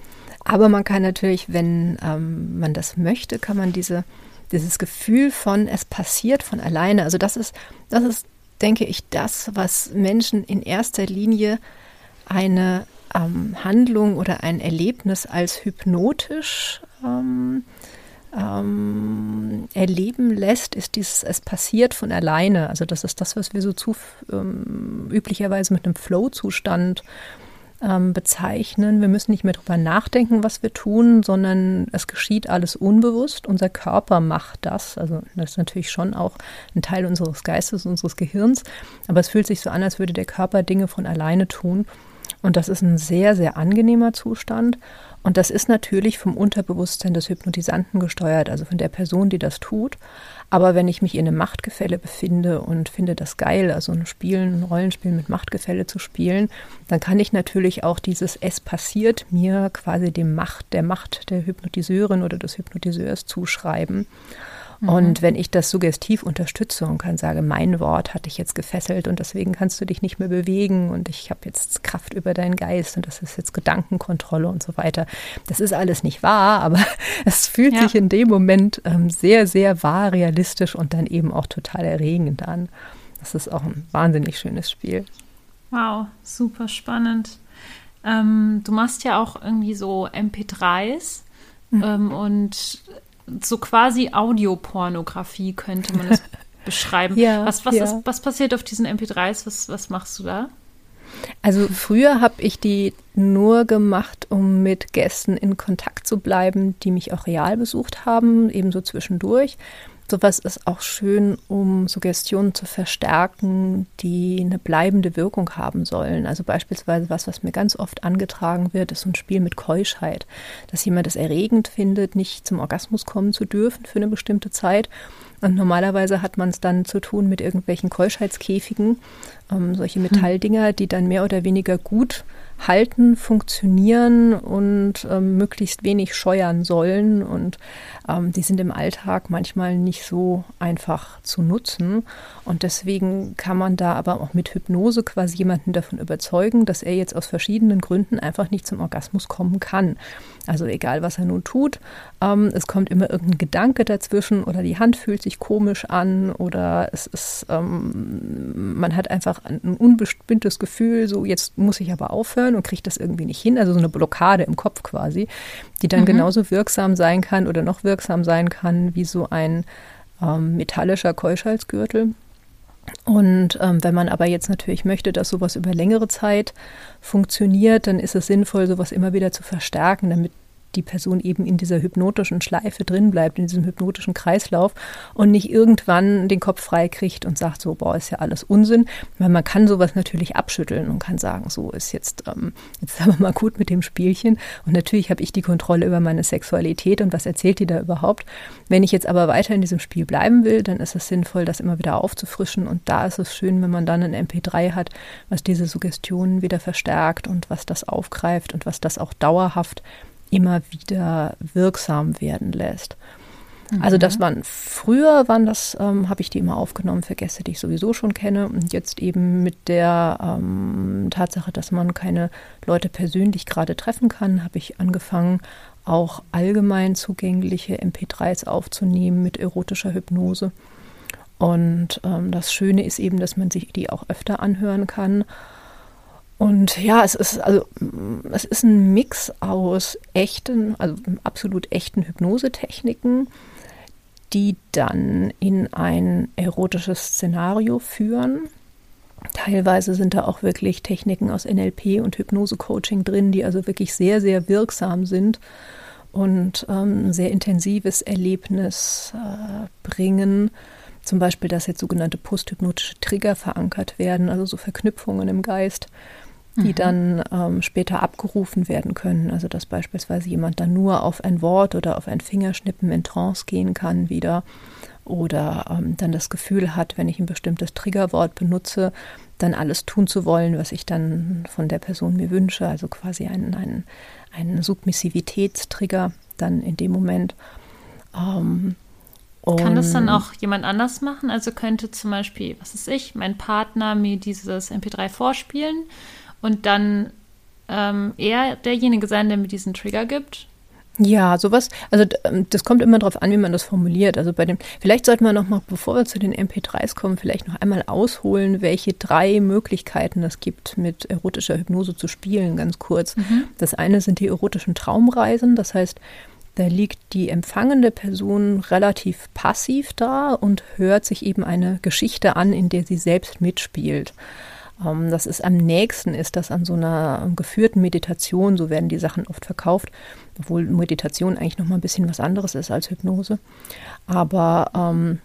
Aber man kann natürlich, wenn ähm, man das möchte, kann man diese dieses Gefühl von, es passiert von alleine. Also das ist, das ist, denke ich, das, was Menschen in erster Linie eine ähm, Handlung oder ein Erlebnis als hypnotisch ähm, ähm, erleben lässt, ist dieses, es passiert von alleine. Also das ist das, was wir so zu, ähm, üblicherweise mit einem Flow-Zustand ähm, bezeichnen. Wir müssen nicht mehr drüber nachdenken, was wir tun, sondern es geschieht alles unbewusst. Unser Körper macht das. Also das ist natürlich schon auch ein Teil unseres Geistes, unseres Gehirns. Aber es fühlt sich so an, als würde der Körper Dinge von alleine tun. Und das ist ein sehr, sehr angenehmer Zustand. Und das ist natürlich vom Unterbewusstsein des Hypnotisanten gesteuert, also von der Person, die das tut. Aber wenn ich mich in einem Machtgefälle befinde und finde das geil, also ein Spiel, ein Rollenspiel mit Machtgefälle zu spielen, dann kann ich natürlich auch dieses Es passiert mir quasi dem Macht, der Macht der Hypnotiseurin oder des Hypnotiseurs zuschreiben. Mhm. Und wenn ich das suggestiv unterstütze und kann sagen, mein Wort hat dich jetzt gefesselt und deswegen kannst du dich nicht mehr bewegen und ich habe jetzt Kraft über deinen Geist und das ist jetzt Gedankenkontrolle und so weiter. Das ist alles nicht wahr, aber es fühlt ja. sich in dem Moment ähm, sehr, sehr wahr, realistisch und dann eben auch total erregend an. Das ist auch ein wahnsinnig schönes Spiel. Wow, super spannend. Ähm, du machst ja auch irgendwie so MP3s mhm. ähm, und so quasi Audiopornografie könnte man das beschreiben. Ja, was, was, ja. Ist, was passiert auf diesen MP3s? Was, was machst du da? Also früher habe ich die nur gemacht, um mit Gästen in Kontakt zu bleiben, die mich auch real besucht haben, ebenso zwischendurch. Sowas ist auch schön, um Suggestionen zu verstärken, die eine bleibende Wirkung haben sollen. Also beispielsweise was, was mir ganz oft angetragen wird, ist so ein Spiel mit Keuschheit. Dass jemand es erregend findet, nicht zum Orgasmus kommen zu dürfen für eine bestimmte Zeit. Und normalerweise hat man es dann zu tun mit irgendwelchen Keuschheitskäfigen, ähm, solche hm. Metalldinger, die dann mehr oder weniger gut halten, funktionieren und ähm, möglichst wenig scheuern sollen. Und ähm, die sind im Alltag manchmal nicht so einfach zu nutzen. Und deswegen kann man da aber auch mit Hypnose quasi jemanden davon überzeugen, dass er jetzt aus verschiedenen Gründen einfach nicht zum Orgasmus kommen kann. Also egal, was er nun tut, ähm, es kommt immer irgendein Gedanke dazwischen oder die Hand fühlt sich komisch an oder es ist, ähm, man hat einfach ein unbestimmtes Gefühl, so jetzt muss ich aber aufhören und kriegt das irgendwie nicht hin. Also so eine Blockade im Kopf quasi, die dann mhm. genauso wirksam sein kann oder noch wirksam sein kann wie so ein ähm, metallischer Keuschhalsgürtel. Und ähm, wenn man aber jetzt natürlich möchte, dass sowas über längere Zeit funktioniert, dann ist es sinnvoll, sowas immer wieder zu verstärken, damit die Person eben in dieser hypnotischen Schleife drin bleibt, in diesem hypnotischen Kreislauf und nicht irgendwann den Kopf frei kriegt und sagt so, boah, ist ja alles Unsinn. Weil man kann sowas natürlich abschütteln und kann sagen, so ist jetzt, ähm, jetzt haben wir mal gut mit dem Spielchen. Und natürlich habe ich die Kontrolle über meine Sexualität und was erzählt die da überhaupt. Wenn ich jetzt aber weiter in diesem Spiel bleiben will, dann ist es sinnvoll, das immer wieder aufzufrischen. Und da ist es schön, wenn man dann ein MP3 hat, was diese Suggestionen wieder verstärkt und was das aufgreift und was das auch dauerhaft immer wieder wirksam werden lässt. Also das mhm. waren früher waren das, ähm, habe ich die immer aufgenommen für Gäste, die ich sowieso schon kenne. Und jetzt eben mit der ähm, Tatsache, dass man keine Leute persönlich gerade treffen kann, habe ich angefangen, auch allgemein zugängliche MP3s aufzunehmen mit erotischer Hypnose. Und ähm, das Schöne ist eben, dass man sich die auch öfter anhören kann. Und ja, es ist also es ist ein Mix aus echten, also absolut echten Hypnosetechniken, die dann in ein erotisches Szenario führen. Teilweise sind da auch wirklich Techniken aus NLP und Hypnose-Coaching drin, die also wirklich sehr, sehr wirksam sind und ähm, ein sehr intensives Erlebnis äh, bringen. Zum Beispiel, dass jetzt sogenannte posthypnotische Trigger verankert werden, also so Verknüpfungen im Geist, die mhm. dann ähm, später abgerufen werden können. Also dass beispielsweise jemand dann nur auf ein Wort oder auf ein Fingerschnippen in Trance gehen kann wieder oder ähm, dann das Gefühl hat, wenn ich ein bestimmtes Triggerwort benutze, dann alles tun zu wollen, was ich dann von der Person mir wünsche, also quasi einen, einen, einen Submissivitätstrigger dann in dem Moment. Ähm, kann das dann auch jemand anders machen? Also könnte zum Beispiel, was ist ich, mein Partner mir dieses MP3 vorspielen und dann ähm, er derjenige sein, der mir diesen Trigger gibt? Ja, sowas, also ähm, das kommt immer darauf an, wie man das formuliert. Also bei dem, vielleicht sollten wir noch mal, bevor wir zu den MP3s kommen, vielleicht noch einmal ausholen, welche drei Möglichkeiten es gibt, mit erotischer Hypnose zu spielen, ganz kurz. Mhm. Das eine sind die erotischen Traumreisen, das heißt, da liegt die empfangende Person relativ passiv da und hört sich eben eine Geschichte an, in der sie selbst mitspielt. Ähm, das ist am nächsten ist das an so einer geführten Meditation, so werden die Sachen oft verkauft, obwohl Meditation eigentlich noch mal ein bisschen was anderes ist als Hypnose. Aber ähm,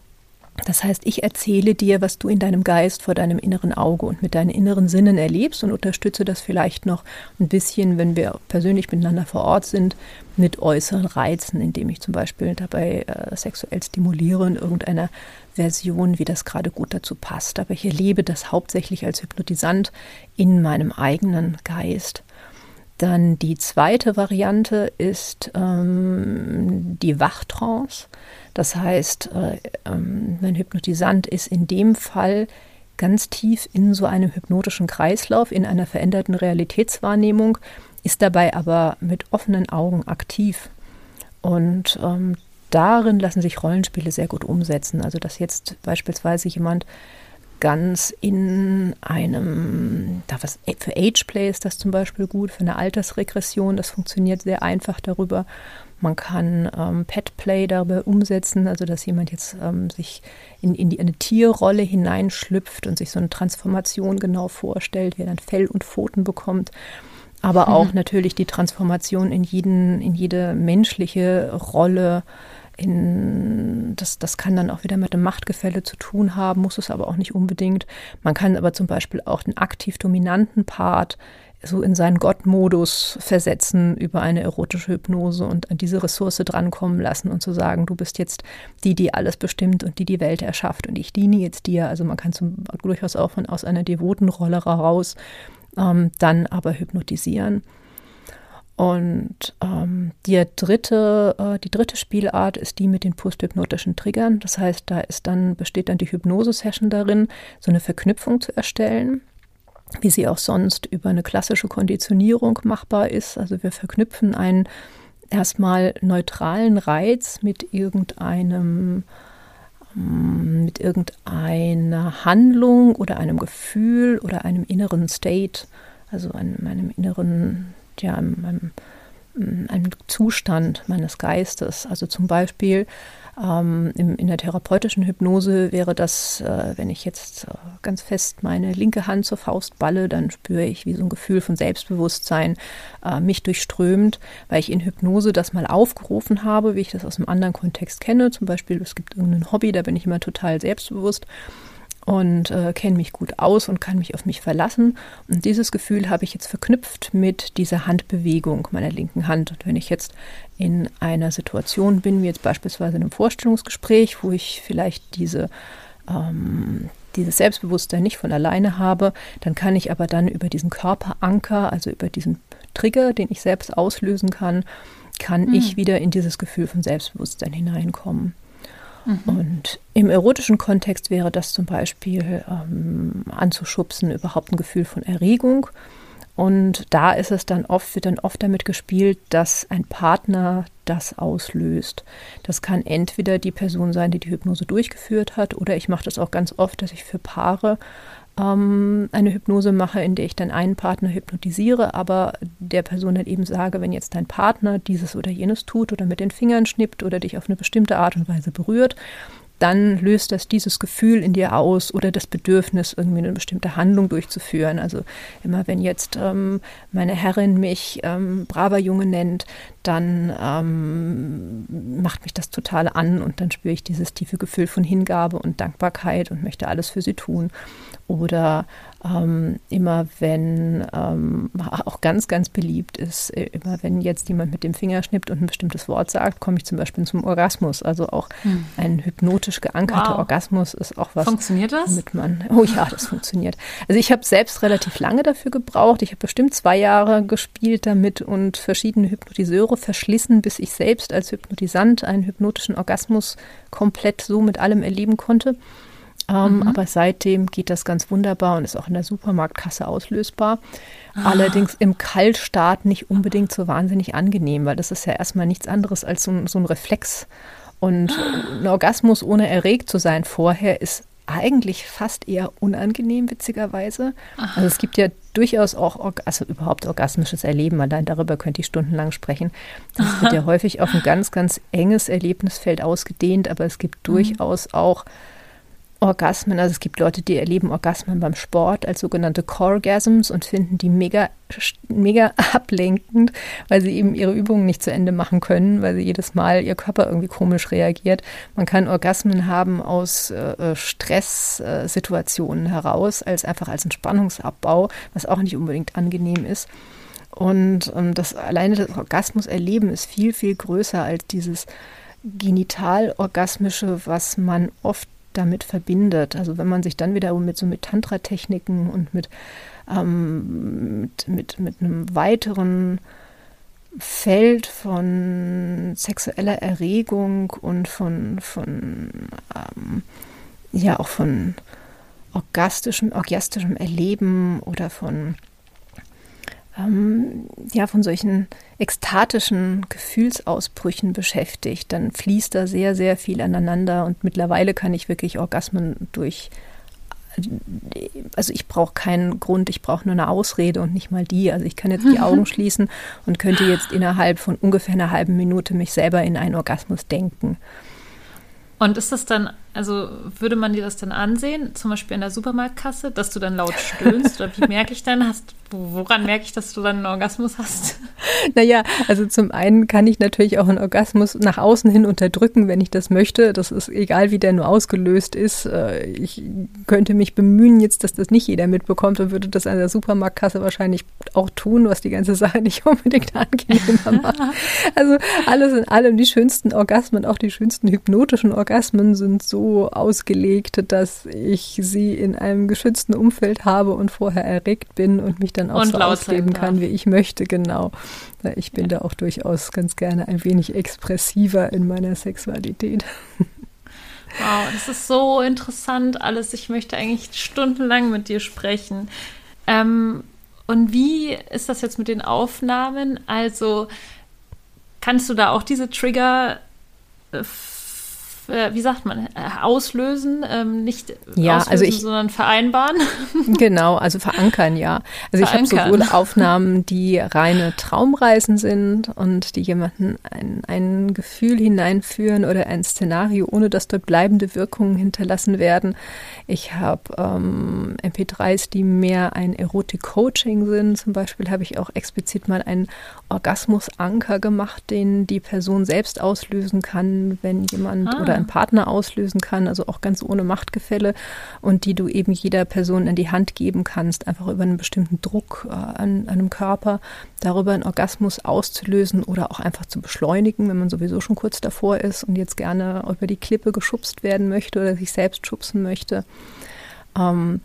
das heißt, ich erzähle dir, was du in deinem Geist vor deinem inneren Auge und mit deinen inneren Sinnen erlebst und unterstütze das vielleicht noch ein bisschen, wenn wir persönlich miteinander vor Ort sind, mit äußeren Reizen, indem ich zum Beispiel dabei äh, sexuell stimuliere in irgendeiner Version, wie das gerade gut dazu passt. Aber ich erlebe das hauptsächlich als Hypnotisant in meinem eigenen Geist. Dann die zweite Variante ist ähm, die Wachtrance. Das heißt, äh, ähm, mein Hypnotisant ist in dem Fall ganz tief in so einem hypnotischen Kreislauf, in einer veränderten Realitätswahrnehmung, ist dabei aber mit offenen Augen aktiv. Und ähm, darin lassen sich Rollenspiele sehr gut umsetzen. Also dass jetzt beispielsweise jemand ganz in einem, da was für Ageplay ist das zum Beispiel gut, für eine Altersregression, das funktioniert sehr einfach darüber. Man kann ähm, Petplay dabei umsetzen, also dass jemand jetzt ähm, sich in, in die, eine Tierrolle hineinschlüpft und sich so eine Transformation genau vorstellt, wie er dann Fell und Pfoten bekommt. Aber auch mhm. natürlich die Transformation in, jeden, in jede menschliche Rolle. In, das, das kann dann auch wieder mit dem Machtgefälle zu tun haben, muss es aber auch nicht unbedingt. Man kann aber zum Beispiel auch den aktiv dominanten Part so in seinen Gottmodus versetzen über eine erotische Hypnose und an diese Ressource drankommen lassen und zu sagen, du bist jetzt die, die alles bestimmt und die die Welt erschafft und ich diene jetzt dir. Also man kann zum, durchaus auch von aus einer devoten Rolle heraus ähm, dann aber hypnotisieren. Und ähm, die, dritte, äh, die dritte Spielart ist die mit den posthypnotischen Triggern. Das heißt, da ist dann, besteht dann die Hypnose-Session darin, so eine Verknüpfung zu erstellen wie sie auch sonst über eine klassische Konditionierung machbar ist. Also wir verknüpfen einen erstmal neutralen Reiz mit irgendeinem mm, mit irgendeiner Handlung oder einem Gefühl oder einem inneren State, also einem, einem inneren, ja, einem, einem Zustand meines Geistes. Also zum Beispiel ähm, in, in, der therapeutischen Hypnose wäre das, äh, wenn ich jetzt äh, ganz fest meine linke Hand zur Faust balle, dann spüre ich, wie so ein Gefühl von Selbstbewusstsein äh, mich durchströmt, weil ich in Hypnose das mal aufgerufen habe, wie ich das aus einem anderen Kontext kenne. Zum Beispiel, es gibt irgendein Hobby, da bin ich immer total selbstbewusst und äh, kenne mich gut aus und kann mich auf mich verlassen. Und dieses Gefühl habe ich jetzt verknüpft mit dieser Handbewegung meiner linken Hand. Und wenn ich jetzt in einer Situation bin, wie jetzt beispielsweise in einem Vorstellungsgespräch, wo ich vielleicht diese ähm, dieses Selbstbewusstsein nicht von alleine habe, dann kann ich aber dann über diesen Körperanker, also über diesen Trigger, den ich selbst auslösen kann, kann mhm. ich wieder in dieses Gefühl von Selbstbewusstsein hineinkommen. Mhm. Und im erotischen Kontext wäre das zum Beispiel ähm, anzuschubsen, überhaupt ein Gefühl von Erregung. Und da ist es dann oft, wird dann oft damit gespielt, dass ein Partner das auslöst. Das kann entweder die Person sein, die die Hypnose durchgeführt hat, oder ich mache das auch ganz oft, dass ich für Paare ähm, eine Hypnose mache, in der ich dann einen Partner hypnotisiere, aber der Person dann eben sage, wenn jetzt dein Partner dieses oder jenes tut oder mit den Fingern schnippt oder dich auf eine bestimmte Art und Weise berührt, dann löst das dieses Gefühl in dir aus oder das Bedürfnis, irgendwie eine bestimmte Handlung durchzuführen. Also immer wenn jetzt ähm, meine Herrin mich ähm, braver Junge nennt, dann ähm, macht mich das total an und dann spüre ich dieses tiefe Gefühl von Hingabe und Dankbarkeit und möchte alles für sie tun. Oder ähm, immer wenn, ähm, auch ganz, ganz beliebt ist, äh, immer wenn jetzt jemand mit dem Finger schnippt und ein bestimmtes Wort sagt, komme ich zum Beispiel zum Orgasmus. Also auch hm. ein hypnotisch geankerter wow. Orgasmus ist auch was. Funktioniert das? Mit man, oh ja, das funktioniert. Also ich habe selbst relativ lange dafür gebraucht. Ich habe bestimmt zwei Jahre gespielt damit und verschiedene Hypnotiseure verschlissen, bis ich selbst als Hypnotisant einen hypnotischen Orgasmus komplett so mit allem erleben konnte. Ähm, mhm. Aber seitdem geht das ganz wunderbar und ist auch in der Supermarktkasse auslösbar. Ah. Allerdings im Kaltstart nicht unbedingt so wahnsinnig angenehm, weil das ist ja erstmal nichts anderes als so ein, so ein Reflex. Und ah. ein Orgasmus ohne erregt zu sein vorher ist eigentlich fast eher unangenehm, witzigerweise. Aha. Also es gibt ja durchaus auch, also überhaupt orgasmisches Erleben, allein darüber könnte ich stundenlang sprechen. Das wird ja häufig auf ein ganz, ganz enges Erlebnisfeld ausgedehnt, aber es gibt mhm. durchaus auch Orgasmen, also es gibt Leute, die erleben Orgasmen beim Sport als sogenannte Coregasms und finden die mega, mega ablenkend, weil sie eben ihre Übungen nicht zu Ende machen können, weil sie jedes Mal ihr Körper irgendwie komisch reagiert. Man kann Orgasmen haben aus äh, Stresssituationen heraus, als einfach als Entspannungsabbau, was auch nicht unbedingt angenehm ist. Und ähm, das alleine das Orgasmus-Erleben ist viel, viel größer als dieses genital-orgasmische, was man oft damit verbindet. Also wenn man sich dann wieder mit so mit Tantra-Techniken und mit, ähm, mit, mit, mit einem weiteren Feld von sexueller Erregung und von, von ähm, ja auch von orgastischem, orgastischem Erleben oder von ähm, ja, von solchen ekstatischen Gefühlsausbrüchen beschäftigt, dann fließt da sehr, sehr viel aneinander und mittlerweile kann ich wirklich Orgasmen durch also ich brauche keinen Grund, ich brauche nur eine Ausrede und nicht mal die. Also ich kann jetzt die Augen schließen und könnte jetzt innerhalb von ungefähr einer halben Minute mich selber in einen Orgasmus denken. Und ist das dann, also würde man dir das dann ansehen, zum Beispiel in der Supermarktkasse, dass du dann laut stöhnst? oder wie merke ich dann, hast, woran merke ich, dass du dann einen Orgasmus hast? Naja, also zum einen kann ich natürlich auch einen Orgasmus nach außen hin unterdrücken, wenn ich das möchte. Das ist egal, wie der nur ausgelöst ist. Äh, ich könnte mich bemühen jetzt, dass das nicht jeder mitbekommt und würde das an der Supermarktkasse wahrscheinlich auch tun, was die ganze Sache nicht unbedingt angenehmer macht. Also alles in allem die schönsten Orgasmen, auch die schönsten hypnotischen Orgasmen sind so ausgelegt, dass ich sie in einem geschützten Umfeld habe und vorher erregt bin und mich dann auch und so ausleben kann, wie ich möchte, genau. Ich bin ja. da auch durchaus ganz gerne ein wenig expressiver in meiner Sexualität. Wow, das ist so interessant alles. Ich möchte eigentlich stundenlang mit dir sprechen. Ähm, und wie ist das jetzt mit den Aufnahmen? Also kannst du da auch diese Trigger äh, wie sagt man, äh, auslösen, ähm, nicht ja, auslösen, also ich, sondern vereinbaren. Genau, also verankern, ja. Also verankern. ich habe sowohl Aufnahmen, die reine Traumreisen sind und die jemanden ein, ein Gefühl hineinführen oder ein Szenario, ohne dass dort bleibende Wirkungen hinterlassen werden. Ich habe ähm, MP3s, die mehr ein Erotik-Coaching sind. Zum Beispiel habe ich auch explizit mal einen Orgasmus-Anker gemacht, den die Person selbst auslösen kann, wenn jemand ah. oder ein Partner auslösen kann, also auch ganz ohne Machtgefälle und die du eben jeder Person in die Hand geben kannst, einfach über einen bestimmten Druck äh, an, einem Körper, darüber einen Orgasmus auszulösen oder auch einfach zu beschleunigen, wenn man sowieso schon kurz davor ist und jetzt gerne über die Klippe geschubst werden möchte oder sich selbst schubsen möchte. Ähm,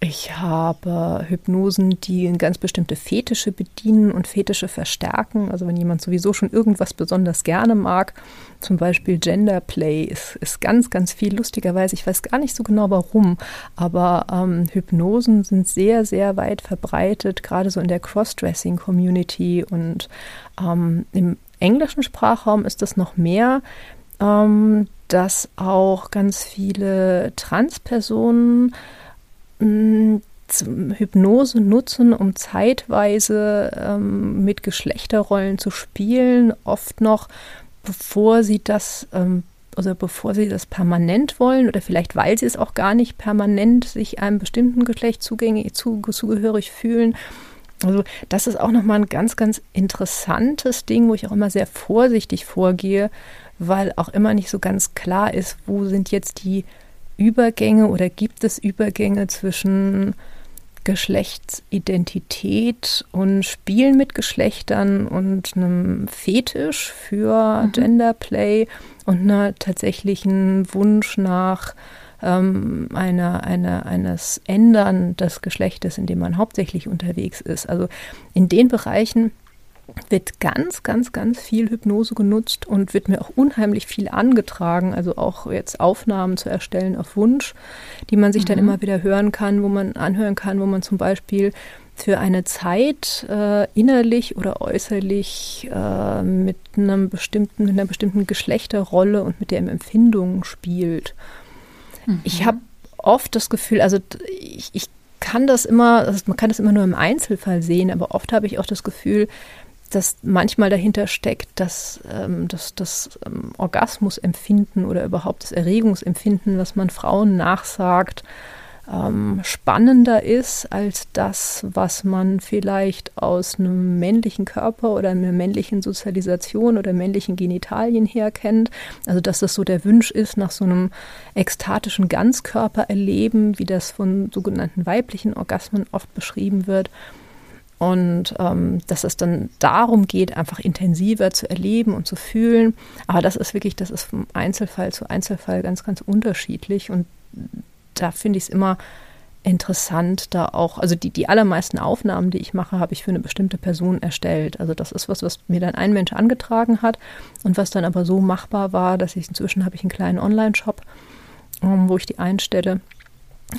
ich habe Hypnosen, die ganz bestimmte Fetische bedienen und Fetische verstärken. Also wenn jemand sowieso schon irgendwas besonders gerne mag, zum Beispiel Gender Play ist, ist ganz, ganz viel lustigerweise. Ich weiß gar nicht so genau warum, aber ähm, Hypnosen sind sehr, sehr weit verbreitet, gerade so in der Crossdressing-Community und ähm, im englischen Sprachraum ist das noch mehr. Ähm, dass auch ganz viele Transpersonen Hypnose nutzen, um zeitweise ähm, mit Geschlechterrollen zu spielen, oft noch bevor sie das ähm, oder bevor sie das permanent wollen oder vielleicht weil sie es auch gar nicht permanent sich einem bestimmten Geschlecht zugängig, zu, zugehörig fühlen. Also das ist auch nochmal ein ganz, ganz interessantes Ding, wo ich auch immer sehr vorsichtig vorgehe, weil auch immer nicht so ganz klar ist, wo sind jetzt die Übergänge oder gibt es Übergänge zwischen Geschlechtsidentität und Spielen mit Geschlechtern und einem Fetisch für mhm. Genderplay und einer tatsächlichen Wunsch nach ähm, einer, einer, eines Ändern des Geschlechtes, in dem man hauptsächlich unterwegs ist. Also in den Bereichen wird ganz, ganz, ganz viel Hypnose genutzt und wird mir auch unheimlich viel angetragen. Also auch jetzt Aufnahmen zu erstellen auf Wunsch, die man sich mhm. dann immer wieder hören kann, wo man anhören kann, wo man zum Beispiel für eine Zeit äh, innerlich oder äußerlich äh, mit einem bestimmten, mit einer bestimmten Geschlechterrolle und mit der Empfindung spielt. Mhm. Ich habe oft das Gefühl, also ich, ich kann das immer, also man kann das immer nur im Einzelfall sehen, aber oft habe ich auch das Gefühl, dass manchmal dahinter steckt, dass ähm, das, das ähm, Orgasmusempfinden oder überhaupt das Erregungsempfinden, was man Frauen nachsagt, ähm, spannender ist als das, was man vielleicht aus einem männlichen Körper oder einer männlichen Sozialisation oder männlichen Genitalien her kennt. Also dass das so der Wunsch ist nach so einem ekstatischen Ganzkörpererleben, wie das von sogenannten weiblichen Orgasmen oft beschrieben wird. Und ähm, dass es dann darum geht, einfach intensiver zu erleben und zu fühlen. Aber das ist wirklich, das ist vom Einzelfall zu Einzelfall ganz, ganz unterschiedlich. Und da finde ich es immer interessant, da auch, also die, die allermeisten Aufnahmen, die ich mache, habe ich für eine bestimmte Person erstellt. Also das ist was, was mir dann ein Mensch angetragen hat und was dann aber so machbar war, dass ich inzwischen habe ich einen kleinen Online-Shop, ähm, wo ich die einstelle,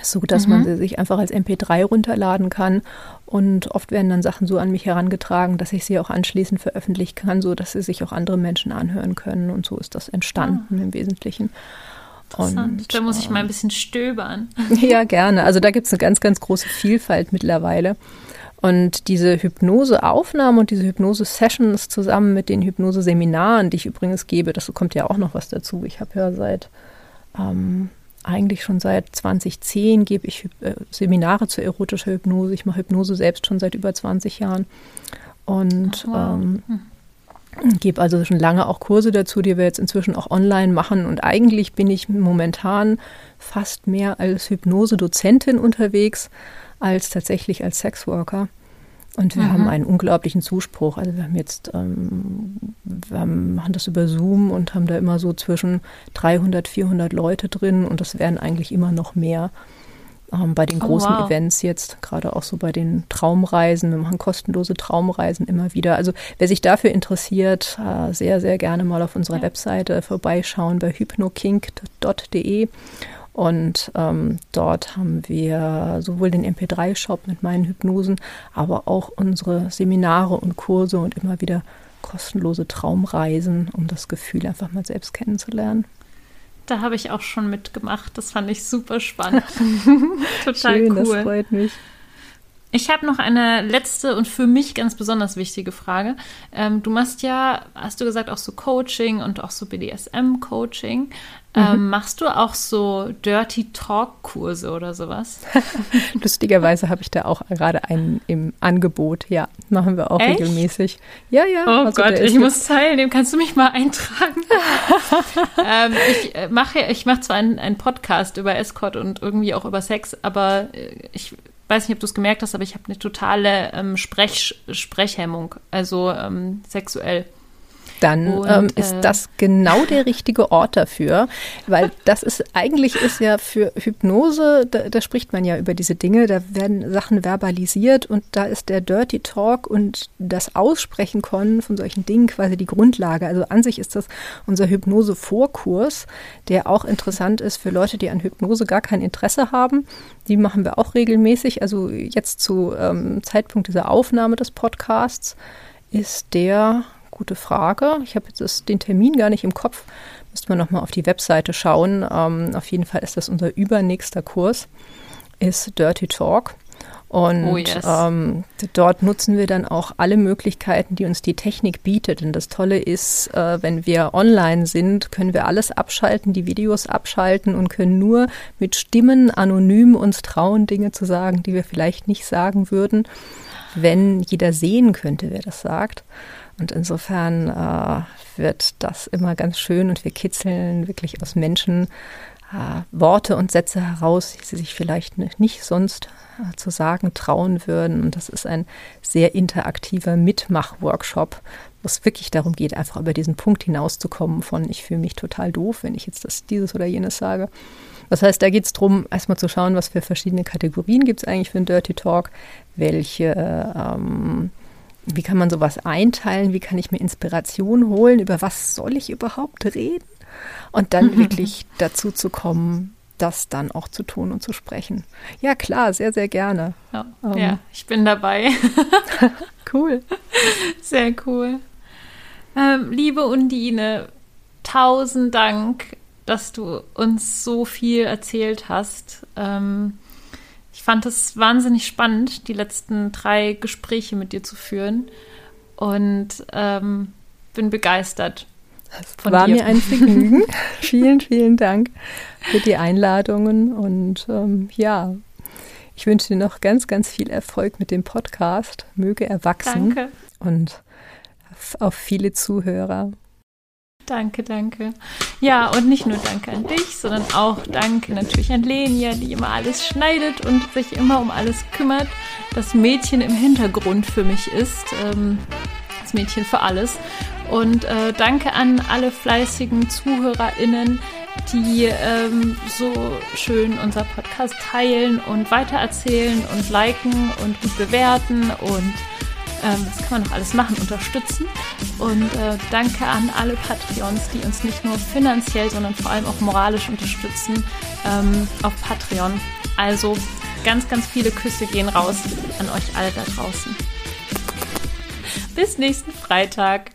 so dass mhm. man sie sich einfach als MP3 runterladen kann. Und oft werden dann Sachen so an mich herangetragen, dass ich sie auch anschließend veröffentlichen kann, so dass sie sich auch andere Menschen anhören können. Und so ist das entstanden ah. im Wesentlichen. Und, da muss ich mal ein bisschen stöbern. Ja, gerne. Also da gibt es eine ganz, ganz große Vielfalt mittlerweile. Und diese Hypnoseaufnahmen und diese Hypnose-Sessions zusammen mit den Hypnose-Seminaren, die ich übrigens gebe, das kommt ja auch noch was dazu. Ich habe ja seit, ähm, eigentlich schon seit 2010 gebe ich äh, Seminare zur erotischer Hypnose. Ich mache Hypnose selbst schon seit über 20 Jahren. Und wow. ähm, hm gebe also schon lange auch Kurse dazu, die wir jetzt inzwischen auch online machen. Und eigentlich bin ich momentan fast mehr als Hypnose-Dozentin unterwegs als tatsächlich als Sexworker. Und wir mhm. haben einen unglaublichen Zuspruch. Also wir haben jetzt, ähm, wir haben, machen das über Zoom und haben da immer so zwischen 300, 400 Leute drin und das werden eigentlich immer noch mehr ähm, bei den oh, großen wow. Events jetzt, gerade auch so bei den Traumreisen. Wir machen kostenlose Traumreisen immer wieder. Also wer sich dafür interessiert, äh, sehr, sehr gerne mal auf unserer ja. Webseite vorbeischauen bei hypnokink.de. Und ähm, dort haben wir sowohl den MP3-Shop mit meinen Hypnosen, aber auch unsere Seminare und Kurse und immer wieder kostenlose Traumreisen, um das Gefühl einfach mal selbst kennenzulernen. Da habe ich auch schon mitgemacht. Das fand ich super spannend. Total Schön, cool. Das freut mich. Ich habe noch eine letzte und für mich ganz besonders wichtige Frage. Ähm, du machst ja, hast du gesagt, auch so Coaching und auch so BDSM-Coaching. Ähm, mhm. machst du auch so Dirty Talk-Kurse oder sowas? Lustigerweise habe ich da auch gerade einen im Angebot. Ja, machen wir auch Echt? regelmäßig. Ja, ja. Oh also Gott, ich muss teilnehmen. Kannst du mich mal eintragen? ähm, ich äh, mache ich mach zwar einen, einen Podcast über Escort und irgendwie auch über Sex, aber äh, ich weiß nicht, ob du es gemerkt hast, aber ich habe eine totale ähm, Sprech, Sprechhemmung, also ähm, sexuell dann und, ähm, ist äh, das genau der richtige Ort dafür, weil das ist eigentlich ist ja für Hypnose, da, da, spricht man ja über diese Dinge, da werden Sachen verbalisiert und da ist der Dirty Talk und das Aussprechen können von solchen Dingen quasi die Grundlage. Also an sich ist das unser Hypnose-Vorkurs, der auch interessant ist für Leute, die an Hypnose gar kein Interesse haben. Die machen wir auch regelmäßig. Also jetzt zu ähm, Zeitpunkt dieser Aufnahme des Podcasts ist der gute Frage. Ich habe jetzt den Termin gar nicht im Kopf. Müsste man nochmal auf die Webseite schauen. Ähm, auf jeden Fall ist das unser übernächster Kurs, ist Dirty Talk. Und oh yes. ähm, dort nutzen wir dann auch alle Möglichkeiten, die uns die Technik bietet. Und das Tolle ist, äh, wenn wir online sind, können wir alles abschalten, die Videos abschalten und können nur mit Stimmen anonym uns trauen, Dinge zu sagen, die wir vielleicht nicht sagen würden, wenn jeder sehen könnte, wer das sagt. Und insofern äh, wird das immer ganz schön und wir kitzeln wirklich aus Menschen äh, Worte und Sätze heraus, die sie sich vielleicht nicht sonst äh, zu sagen trauen würden. Und das ist ein sehr interaktiver Mitmach-Workshop, wo es wirklich darum geht, einfach über diesen Punkt hinauszukommen von ich fühle mich total doof, wenn ich jetzt das, dieses oder jenes sage. Das heißt, da geht es darum, erstmal zu schauen, was für verschiedene Kategorien gibt es eigentlich für einen Dirty Talk, welche ähm, wie kann man sowas einteilen? Wie kann ich mir Inspiration holen? Über was soll ich überhaupt reden? Und dann wirklich dazu zu kommen, das dann auch zu tun und zu sprechen. Ja, klar, sehr, sehr gerne. Ja, ähm. ja ich bin dabei. cool. Sehr cool. Ähm, liebe Undine, tausend Dank, dass du uns so viel erzählt hast. Ähm, ich fand es wahnsinnig spannend, die letzten drei Gespräche mit dir zu führen. und ähm, bin begeistert. Von War dir. mir ein Vergnügen. vielen, vielen Dank für die Einladungen und ähm, ja, ich wünsche dir noch ganz, ganz viel Erfolg mit dem Podcast. Möge er wachsen Danke. und auf viele Zuhörer. Danke, danke. Ja, und nicht nur danke an dich, sondern auch danke natürlich an Lenia, die immer alles schneidet und sich immer um alles kümmert. Das Mädchen im Hintergrund für mich ist. Ähm, das Mädchen für alles. Und äh, danke an alle fleißigen ZuhörerInnen, die ähm, so schön unser Podcast teilen und weitererzählen und liken und gut bewerten und ähm, das kann man noch alles machen, unterstützen. Und äh, danke an alle Patreons, die uns nicht nur finanziell, sondern vor allem auch moralisch unterstützen ähm, auf Patreon. Also ganz, ganz viele Küsse gehen raus an euch alle da draußen. Bis nächsten Freitag.